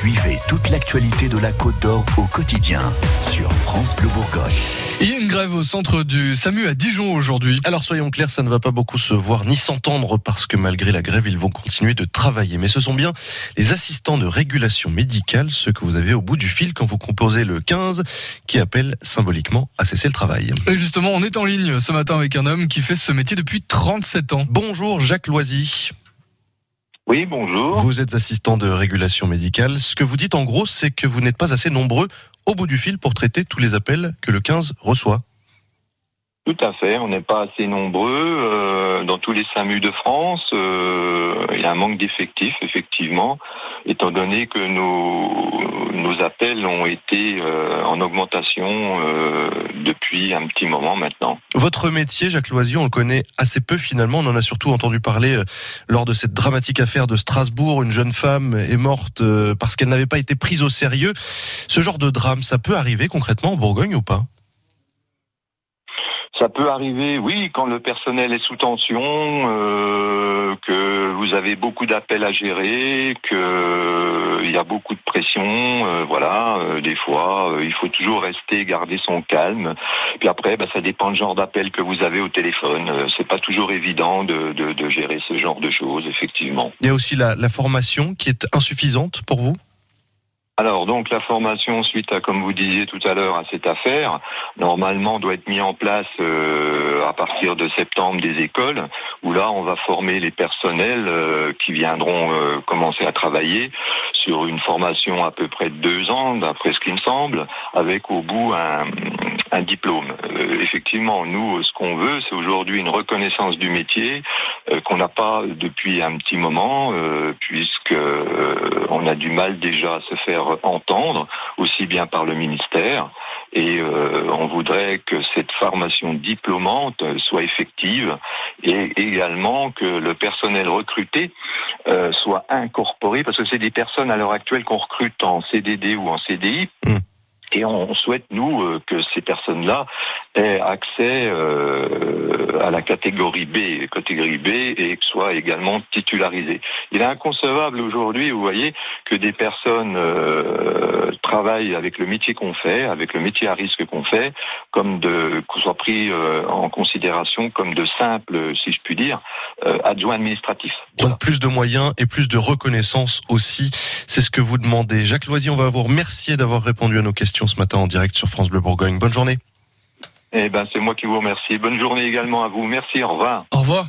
Suivez toute l'actualité de la Côte d'Or au quotidien sur France Bleu Bourgogne. Il y a une grève au centre du SAMU à Dijon aujourd'hui. Alors soyons clairs, ça ne va pas beaucoup se voir ni s'entendre parce que malgré la grève, ils vont continuer de travailler. Mais ce sont bien les assistants de régulation médicale, ceux que vous avez au bout du fil quand vous composez le 15, qui appellent symboliquement à cesser le travail. Et justement, on est en ligne ce matin avec un homme qui fait ce métier depuis 37 ans. Bonjour Jacques Loisy. Oui, bonjour. Vous êtes assistant de régulation médicale. Ce que vous dites en gros, c'est que vous n'êtes pas assez nombreux au bout du fil pour traiter tous les appels que le 15 reçoit. Tout à fait, on n'est pas assez nombreux. Euh, dans tous les SAMU de France, euh, il y a un manque d'effectifs, effectivement, étant donné que nos, appels ont été euh, en augmentation depuis un petit moment maintenant. Votre métier, Jacques Loisy, on le connaît assez peu finalement. On en a surtout entendu parler lors de cette dramatique affaire de Strasbourg. Une jeune femme est morte parce qu'elle n'avait pas été prise au sérieux. Ce genre de drame, ça peut arriver concrètement en Bourgogne ou pas? Ça peut arriver, oui, quand le personnel est sous tension, euh, que vous avez beaucoup d'appels à gérer, que euh, il y a beaucoup de pression, euh, voilà. euh, des fois, euh, il faut toujours rester, garder son calme. Puis après, bah, ça dépend du genre d'appel que vous avez au téléphone. C'est pas toujours évident de, de, de gérer ce genre de choses, effectivement. Il y a aussi la, la formation qui est insuffisante pour vous? Alors donc la formation suite à comme vous disiez tout à l'heure à cette affaire normalement doit être mis en place euh, à partir de septembre des écoles où là on va former les personnels euh, qui viendront euh, commencer à travailler sur une formation à peu près de deux ans d'après ce qui me semble avec au bout un, diplôme. Effectivement nous ce qu'on veut c'est aujourd'hui une reconnaissance du métier qu'on n'a pas depuis un petit moment euh, puisque euh, on a du mal déjà à se faire entendre, aussi bien par le ministère, et euh, on voudrait que cette formation diplômante euh, soit effective et également que le personnel recruté euh, soit incorporé, parce que c'est des personnes à l'heure actuelle qu'on recrute en CDD ou en CDI. Mm. Et on souhaite, nous, euh, que ces personnes-là aient accès euh, à la catégorie B, catégorie B, et que soient également titularisées. Il est inconcevable aujourd'hui, vous voyez, que des personnes euh, travaillent avec le métier qu'on fait, avec le métier à risque qu'on fait, comme de qu'on soit pris euh, en considération comme de simples, si je puis dire, adjoints administratifs. Donc plus de moyens et plus de reconnaissance aussi, c'est ce que vous demandez. Jacques Loisy, on va vous remercier d'avoir répondu à nos questions ce matin en direct sur France Bleu Bourgogne. Bonne journée. Eh ben, c'est moi qui vous remercie. Bonne journée également à vous. Merci. Au revoir. Au revoir.